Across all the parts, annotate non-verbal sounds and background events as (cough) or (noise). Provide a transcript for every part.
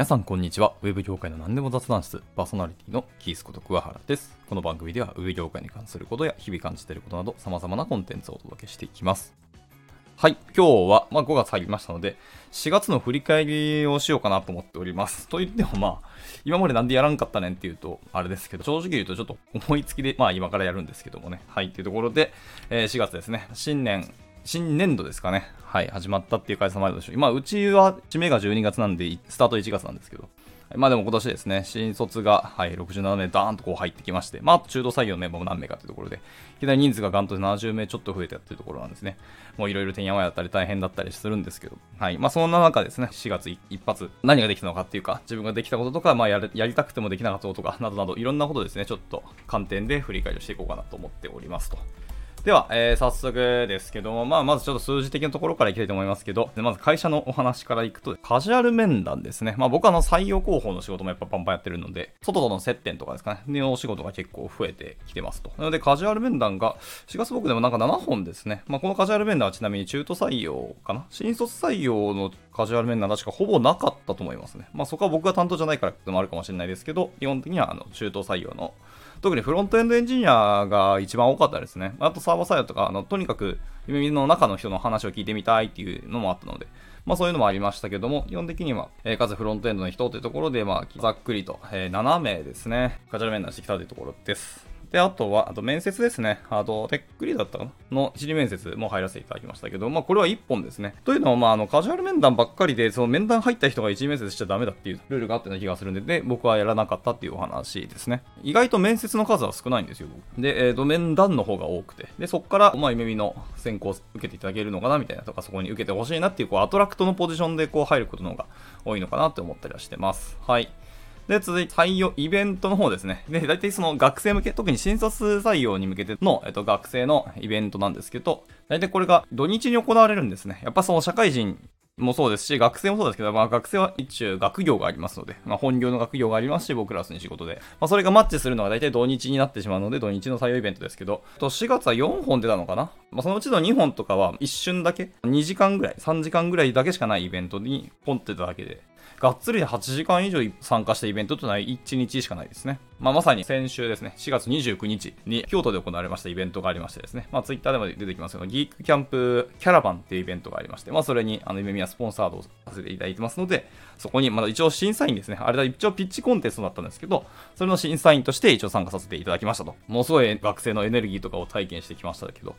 皆さんこんにちは。ウェブ業界の何でも雑談室、パーソナリティのキースこと桑原です。この番組ではウェブ業界に関することや日々感じていることなど様々なコンテンツをお届けしていきます。はい、今日は、まあ、5月入りましたので、4月の振り返りをしようかなと思っております。と言ってもまあ、今までなんでやらんかったねんっていうと、あれですけど、正直言うとちょっと思いつきで、まあ今からやるんですけどもね。はい、っていうところで、えー4月ですね、新年、新年度ですかね。はい、始まったっていう会社もあるでしょう。今、うちは、締めが12月なんで、スタート1月なんですけど、まあでも今年ですね、新卒が、はい、67名ダーンとこう入ってきまして、まああと中途採用のメンバーも何名かというところで、いきなり人数がガンと70名ちょっと増えたっていうところなんですね。もういろいろてんやわやったり大変だったりするんですけど、はい。まあそんな中ですね、4月一発、何ができたのかっていうか、自分ができたこととか、まあやるやりたくてもできなかったこととか、などなどいろんなことですね、ちょっと観点で振り返りをしていこうかなと思っておりますと。では、えー早速ですけども、まあ、まずちょっと数字的なところからいきたいと思いますけど、まず会社のお話からいくと、カジュアル面談ですね。まあ、僕はあの採用広報の仕事もやっぱパンパンやってるので、外との接点とかですかね、のお仕事が結構増えてきてますと。なので、カジュアル面談が、4月僕でもなんか7本ですね。まあ、このカジュアル面談はちなみに中途採用かな新卒採用のカジュアル面談は確かほぼなかったと思いますね。まあ、そこは僕が担当じゃないからってのもあるかもしれないですけど、基本的にはあの中途採用の特にフロントエンドエンジニアが一番多かったですね。あとサーバーサイドとか、あのとにかく耳の中の人の話を聞いてみたいっていうのもあったので、まあそういうのもありましたけども、基本的には、えー、かつフロントエンドの人というところで、まあざっくりと、えー7名ですね、カジュアル面談してきたというところです。で、あとは、あと面接ですね。あと、テックリだったかな？の一次面接も入らせていただきましたけど、まあ、これは1本ですね。というのは、まあ、あの、カジュアル面談ばっかりで、その面談入った人が一次面接しちゃダメだっていうルールがあったような気がするんで、で、僕はやらなかったっていうお話ですね。意外と面接の数は少ないんですよ。で、えっ、と、面談の方が多くて。で、そこから、まあ、夢見の選考を受けていただけるのかなみたいなとか、そこに受けてほしいなっていう、こう、アトラクトのポジションでこう入ることの方が多いのかなって思ったりはしてます。はい。で、続いて採用イベントの方ですね。で、大体その学生向け、特に新卒採用に向けての、えっと、学生のイベントなんですけど、大体これが土日に行われるんですね。やっぱその社会人もそうですし、学生もそうですけど、まあ学生は一応学業がありますので、まあ本業の学業がありますし、僕らすに仕事で、まあそれがマッチするのが大体土日になってしまうので、土日の採用イベントですけど、と4月は4本出たのかな？まあそのうちの2本とかは一瞬だけ、2時間ぐらい、3時間ぐらいだけしかないイベントにポンってただけで、がっつり8時間以上参加したイベントというのは1日しかないですね。まあ、まさに先週ですね、4月29日に京都で行われましたイベントがありましてですね、まあ、ツイッターでも出てきますけど、ギークキャンプキャラバンっていうイベントがありまして、まあ、それに、あの、夢見はスポンサードをさせていただいてますので、そこに、まだ一応審査員ですね、あれだ、一応ピッチコンテストだったんですけど、それの審査員として一応参加させていただきましたと。ものすごい学生のエネルギーとかを体験してきましたけど、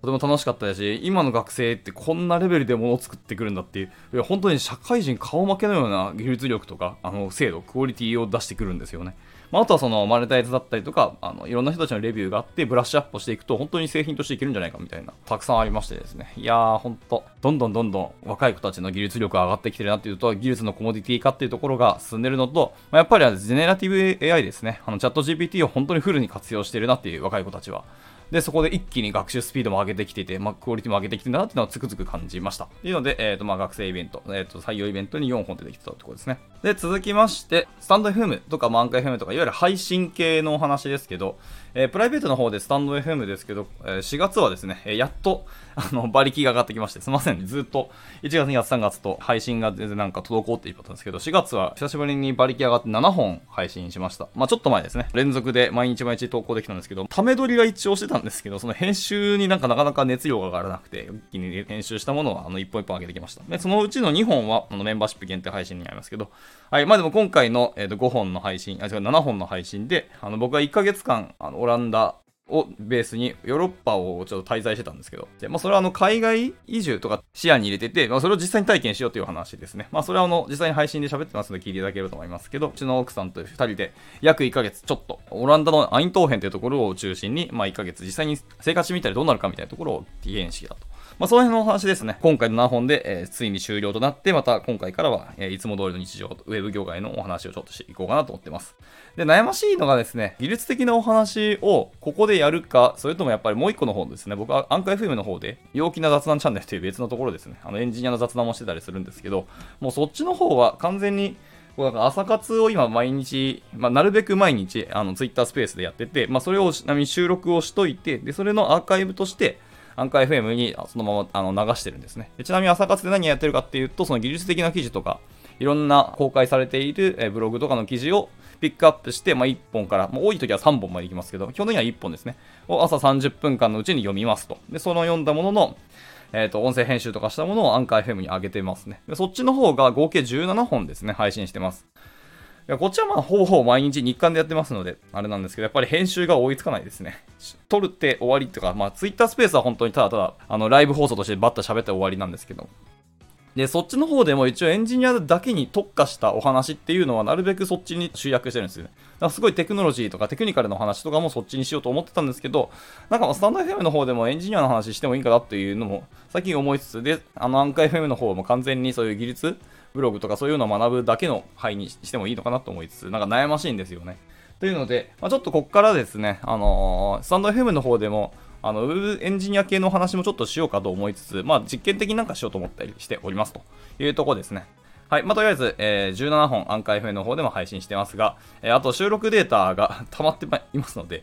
とても楽しかったですし、今の学生ってこんなレベルでものを作ってくるんだっていう、いや本当に社会人顔負けのような技術力とか、あの、精度、クオリティを出してくるんですよね。まあ、あとはそのマネタイズだったりとか、あの、いろんな人たちのレビューがあって、ブラッシュアップしていくと、本当に製品としていけるんじゃないかみたいな、たくさんありましてですね。いやー、本当どんどんどんどん若い子たちの技術力が上がってきてるなっていうと、技術のコモディティ化っていうところが進んでるのと、まあ、やっぱりジェネラティブ AI ですね。あの、チャット GPT を本当にフルに活用してるなっていう若い子たちは。で、そこで一気に学習スピードも上げてきていて、まあ、クオリティも上げてきてるなっていうのをつくづく感じました。というので、えっ、と、まあ、学生イベント、えっ、と、採用イベントに4本出てきてたってことですね。で、続きまして、スタンド FM とか、マンカ FM とか、いわゆる配信系のお話ですけど、えープライベートの方でスタンド FM ですけど、えー4月はですね、えーやっと、あの、馬力が上がってきまして、すいませんね、ずっと、1月、2月、3月と配信が全然なんか滞っていったんですけど、4月は久しぶりに馬力上がって7本配信しました。まあちょっと前ですね、連続で毎日毎日投稿できたんですけど、ため撮りは一応してたんですけど、その編集になんかなかなか熱量が上がらなくて、一気に編集したものは、あの、一本一本上げてきました。で、そのうちの2本は、あの、メンバーシップ限定配信になりますけど、はい、まあでも今回の、えーと5本の配信、あ、違う、7本の配信で、あの、僕は1ヶ月間、あの、ランダ、をベースにヨーロッパをちょっと滞在してたんですけど、でまあ、それはあの海外移住とか視野に入れてて、まあ、それを実際に体験しようという話ですね。まあ、それはあの実際に配信で喋ってますので聞いていただけると思いますけど、うちの奥さんと2人で約1ヶ月ちょっと、オランダのアイントーヘンというところを中心に、まあ、1ヶ月実際に生活してみたらどうなるかみたいなところを体験してきたと。まあ、その辺のお話ですね。今回の7本で、えーついに終了となって、また今回からは、えーいつも通りの日常、ウェブ業界のお話をちょっとしていこうかなと思ってます。で、悩ましいのがですね、技術的なお話をここでやるか、それともやっぱりもう一個の方ですね、僕はアンカー FM の方で、陽気な雑談チャンネルという別のところですね、あのエンジニアの雑談もしてたりするんですけど、もうそっちの方は完全に、こうなんか朝活を今毎日、まあ、なるべく毎日、あの、ツイッタースペースでやってて、まあ、それをちなみに収録をしといて、で、それのアーカイブとして、アンカー FM にそのままあの流してるんですねで。ちなみに朝活で何やってるかっていうと、その技術的な記事とか、いろんな公開されている、ブログとかの記事をピックアップして、まあ、1本から、もう多い時は3本までいきますけど、基本的には1本ですね。を朝30分間のうちに読みますと。で、その読んだものの、えっ、ー、と、音声編集とかしたものをアンカー FM に上げてますね。でそっちの方が合計17本ですね、配信してます。いやこっちはまあほぼほぼ毎日日刊でやってますので、あれなんですけど、やっぱり編集が追いつかないですね。撮るって終わりとか、まあツイッタースペースは本当にただただ、あのライブ放送としてバッと喋って終わりなんですけど、で、そっちの方でも一応エンジニアだけに特化したお話っていうのはなるべくそっちに集約してるんですよね。だからすごいテクノロジーとかテクニカルの話とかもそっちにしようと思ってたんですけど、なんかスタンド FM の方でもエンジニアの話してもいいかなっていうのも最近思いつつ、で、あのアンカー FM の方も完全にそういう技術ブログとかそういうのを学ぶだけの範囲にしてもいいのかなと思いつつ、なんか悩ましいんですよね。というので、まあ、ちょっとこっからですね、あのー、スタンド FM の方でも、あの、ウェブエンジニア系の話もちょっとしようかと思いつつ、まあ、実験的になんかしようと思ったりしておりますというところですね。はい。まあ、とりあえず、えー、17本、アンカー FM の方でも配信してますが、えー、あと収録データが (laughs) 溜まっていますので、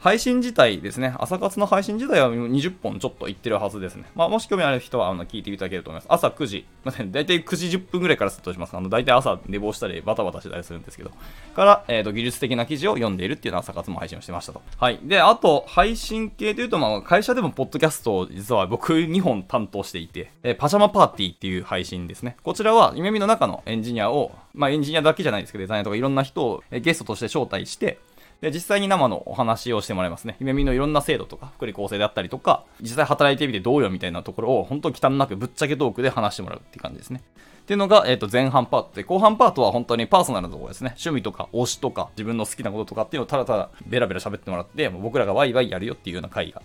配信自体ですね、朝活の配信自体は20本ちょっといってるはずですね。まあ、もし興味ある人はあの聞いていただけると思います。朝9時、まあ、大体9時10分ぐらいからスタートします。あの大体朝寝坊したりバタバタしたりするんですけど、から、えーと、技術的な記事を読んでいるっていうのは朝活も配信をしてましたと。はい。で、あと、配信系というと、まあ、会社でもポッドキャストを実は僕2本担当していて、えー、パジャマパーティーっていう配信ですね。こちらは、夢見の中のエンジニアを、まあ、エンジニアだけじゃないですけど、デザイナーとかいろんな人をゲストとして招待して、で、実際に生のお話をしてもらいますね。夢見のいろんな制度とか、福利厚生であったりとか、実際働いてみてどうよみたいなところを、本当に汚なくぶっちゃけトークで話してもらうっていう感じですね。っていうのが、えっ、ー、と、前半パートで、後半パートは本当にパーソナルなところですね。趣味とか、推しとか、自分の好きなこととかっていうのをただただベラベラ喋ってもらって、もう僕らがワイワイやるよっていうような回が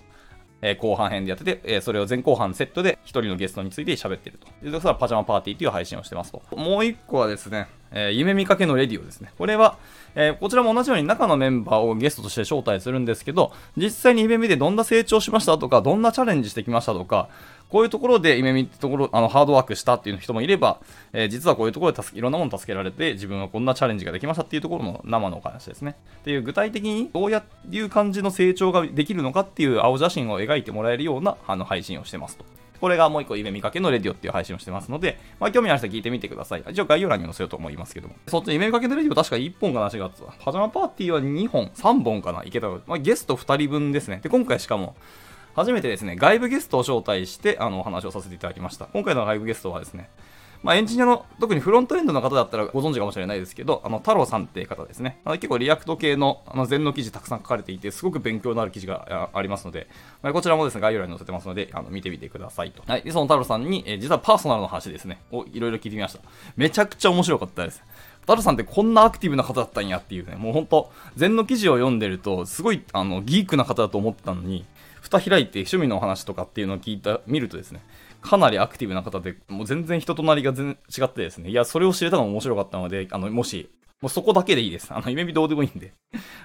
え、後半編でやってて、え、それを前後半セットで一人のゲストについて喋ってると。で、それはパジャマパーティーっていう配信をしてますと。もう一個はですね、えー、夢見かけのレディオですね。これは、えー、こちらも同じように中のメンバーをゲストとして招待するんですけど、実際に夢見でどんな成長しましたとか、どんなチャレンジしてきましたとか、こういうところで夢見ってところ、あの、ハードワークしたっていう人もいれば、えー、実はこういうところで助、いろんなもの助けられて、自分はこんなチャレンジができましたっていうところの生のお話ですね。っていう具体的にどうやいう感じの成長ができるのかっていう青写真を描いてもらえるようなあの配信をしてますと。これがもう一個夢見かけのレディオっていう配信をしてますので、まあ、興味のある人は聞いてみてください。一応概要欄に載せようと思いますけども。そっち夢見かけのレディオ確か1本かな、4月は。パジャマパーティーは2本、3本かな、いけたらまあ、ゲスト2人分ですね。で、今回しかも、初めてですね、外部ゲストを招待して、あの、お話をさせていただきました。今回の外部ゲストはですね、まあ、エンジニアの、特にフロントエンドの方だったらご存知かもしれないですけど、あの、太郎さんっていう方ですね。あの結構 React系の、あの、 Zennの記事たくさん書かれていて、すごく勉強のある記事がありますので、まあ、こちらもですね、概要欄に載せてますので、あの、見てみてくださいと。はい。で、その太郎さんに、えー、実はパーソナルの話ですね、をいろいろ聞いてみました。めちゃくちゃ面白かったです。太郎さんってこんなアクティブな方だったんやっていうね、もうほんと、 Zennの記事を読んでると、すごい、あの、ギークな方だと思ったのに、蓋開いて趣味のお話とかっていうのを聞いた、見るとですね、かなりアクティブな方で、もう全然人となりが全違ってですね、いや、それを知れたのも面白かったので、あの、もし、もうそこだけでいいです。あの、ゆめみどうでもいいんで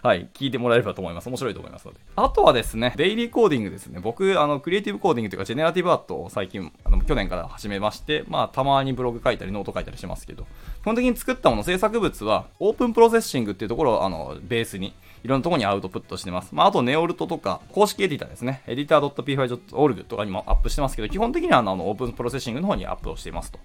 はい、聞いてもらえればと思います。面白いと思いますので。あとはですね、デイリーコーディングですね。僕、あの、クリエイティブコーディングというか、ジェネラティブアートを最近、あの、去年から始めまして、まあ、たまにブログ書いたり、ノート書いたりしますけど、基本的に作ったもの、制作物は、 OpenProcessing っていうところを、あの、ベースに、いろんなところにアウトプットしてます。まあ、あと、 NEORT とか、公式エディターですね。 editor.p5.org とかにもアップしてますけど、基本的にはあの、 OpenProcessing の方にアップをしていますと。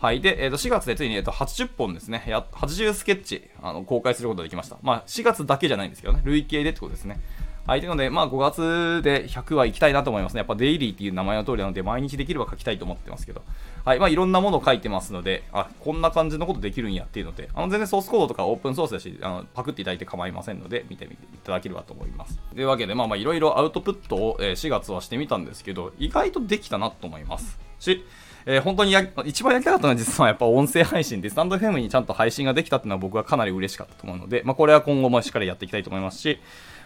はい。で、えー、と4月でついに、えー、と80本ですね。や80スケッチあの公開することができました。まあ、4月だけじゃないんですけどね。累計でってことですね。はい。というので、まあ、5月で100は行きたいなと思いますね。やっぱデイリーっていう名前の通りなので、毎日できれば書きたいと思ってますけど。はい。まあ、いろんなものを書いてますので、あ、こんな感じのことできるんやっていうので、あの、全然ソースコードとかオープンソースだし、あの、パクっていただいて構いませんので、見てみていただければと思います。というわけで、まあまあ、いろいろアウトプットを、え、4月はしてみたんですけど、意外とできたなと思います。し、えー、本当にや一番やりたかったのは実はやっぱ音声配信で、スタンド FM にちゃんと配信ができたっていうのは僕はかなり嬉しかったと思うので、まあ、これは今後もしっかりやっていきたいと思いますし、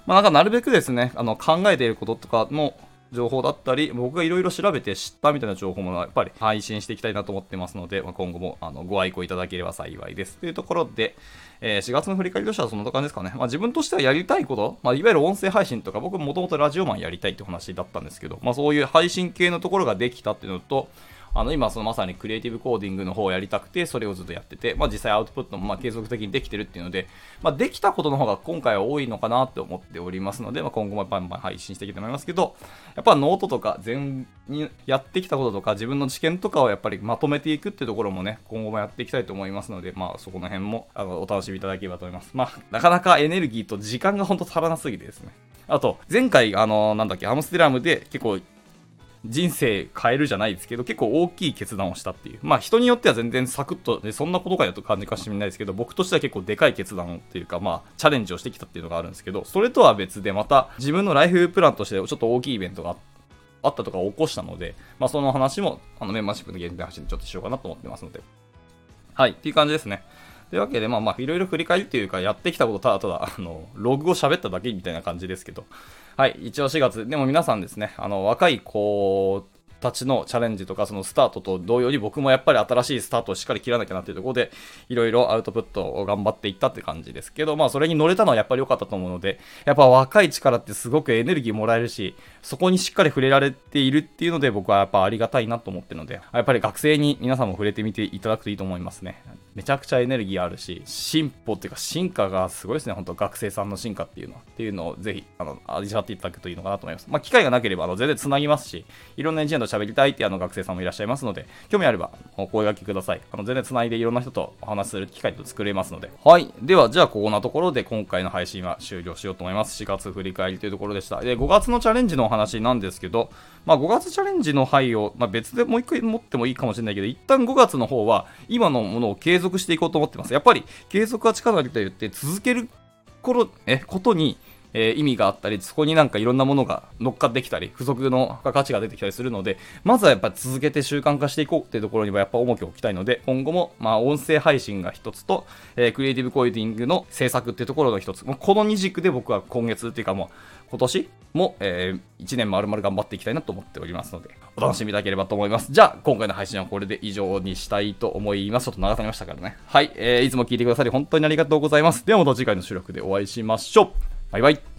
まあ、なんかなるべくですね、あの考えていることとかも情報だったり、僕がいろいろ調べて知ったみたいな情報もやっぱり配信していきたいなと思ってますので、まあ、今後もあのご愛顧いただければ幸いです。というところで、えー、4月の振り返りとしてはそんな感じですかね。まあ、自分としてはやりたいこと、まあ、いわゆる音声配信とか、僕もともとラジオマンやりたいって話だったんですけど、まあ、そういう配信系のところができたっていうのと、あの今そのまさにクリエイティブコーディングの方をやりたくてそれをずっとやってて、まあ、実際アウトプットもま継続的にできてるっていうので、まあ、できたことの方が今回は多いのかなって思っておりますので、まあ、今後もバンバン配信していきたいと思いますけどやっぱノートとか Zennにやってきたこととか自分の知見とかをやっぱりまとめていくっていうところもね今後もやっていきたいと思いますので、まあ、そこの辺もあのお楽しみいただければと思います。まあ、なかなかエネルギーと時間が本当足らなすぎてですね。あと、前回、あの、なんだっけ、アムステルダムで結構人生変えるじゃないですけど、結構大きい決断をしたっていう。まあ人によっては全然サクッと、ね、そんなことかよと感じかしれないですけど、僕としては結構でかい決断っていうか、まあチャレンジをしてきたっていうのがあるんですけど、それとは別でまた自分のライフプランとしてちょっと大きいイベントがあったとか起こしたので、まあその話もあのメンバーシップの限定発信でちょっとしようかなと思ってますので。はい、っていう感じですね。というわけで、まあまあ、いろいろ振り返りっていうか、やってきたことただただ、あの、ログを喋っただけみたいな感じですけど、はい、一応4月、でも皆さんですね、あの、若い子たちのチャレンジとか、そのスタートと同様に僕もやっぱり新しいスタートをしっかり切らなきゃなっていうところで、いろいろアウトプットを頑張っていったって感じですけど、まあそれに乗れたのはやっぱり良かったと思うので、やっぱ若い力ってすごくエネルギーもらえるし、そこにしっかり触れられているっていうので僕はやっぱありがたいなと思ってるので、やっぱり学生に皆さんも触れてみていただくといいと思いますね。めちゃくちゃエネルギーあるし、進歩っていうか進化がすごいですね、本当学生さんの進化っていうのは。っていうのをぜひ、あの、味わっていただくといいのかなと思います。まあ機会がなければ、あの、全然繋ぎますし、いろんなエンジニアと喋りたいっていうあの学生さんもいらっしゃいますので、興味あればお声掛けください。あの全然繋いでいろんな人とお話しする機会と作れますので。はい。では、じゃあここなところで今回の配信は終了しようと思います。4月振り返りというところでした。で、5月のチャレンジのお話なんですけど、まあ5月チャレンジの範囲を、まあ、別でもう一回持ってもいいかもしれないけど、一旦5月の方は今のものを継続していこうと思ってます。やっぱり継続は力なりと言って続ける頃、え、ことにえー、意味があったり、そこになんかいろんなものが乗っかってきたり、付属の価値が出てきたりするので、まずはやっぱ続けて習慣化していこうっていうところにはやっぱ重きを置きたいので、今後も、まあ、音声配信が一つと、えー、クリエイティブコーディングの制作っていうところの一つ、もうこの二軸で僕は今月っていうかもう、今年も、えー、1年丸々頑張っていきたいなと思っておりますので、お楽しみいただければと思います。じゃあ、今回の配信はこれで以上にしたいと思います。ちょっと長くなりましたからね。はい、えー、いつも聞いてくださり本当にありがとうございます。ではまた次回の収録でお会いしましょう。バイバイ。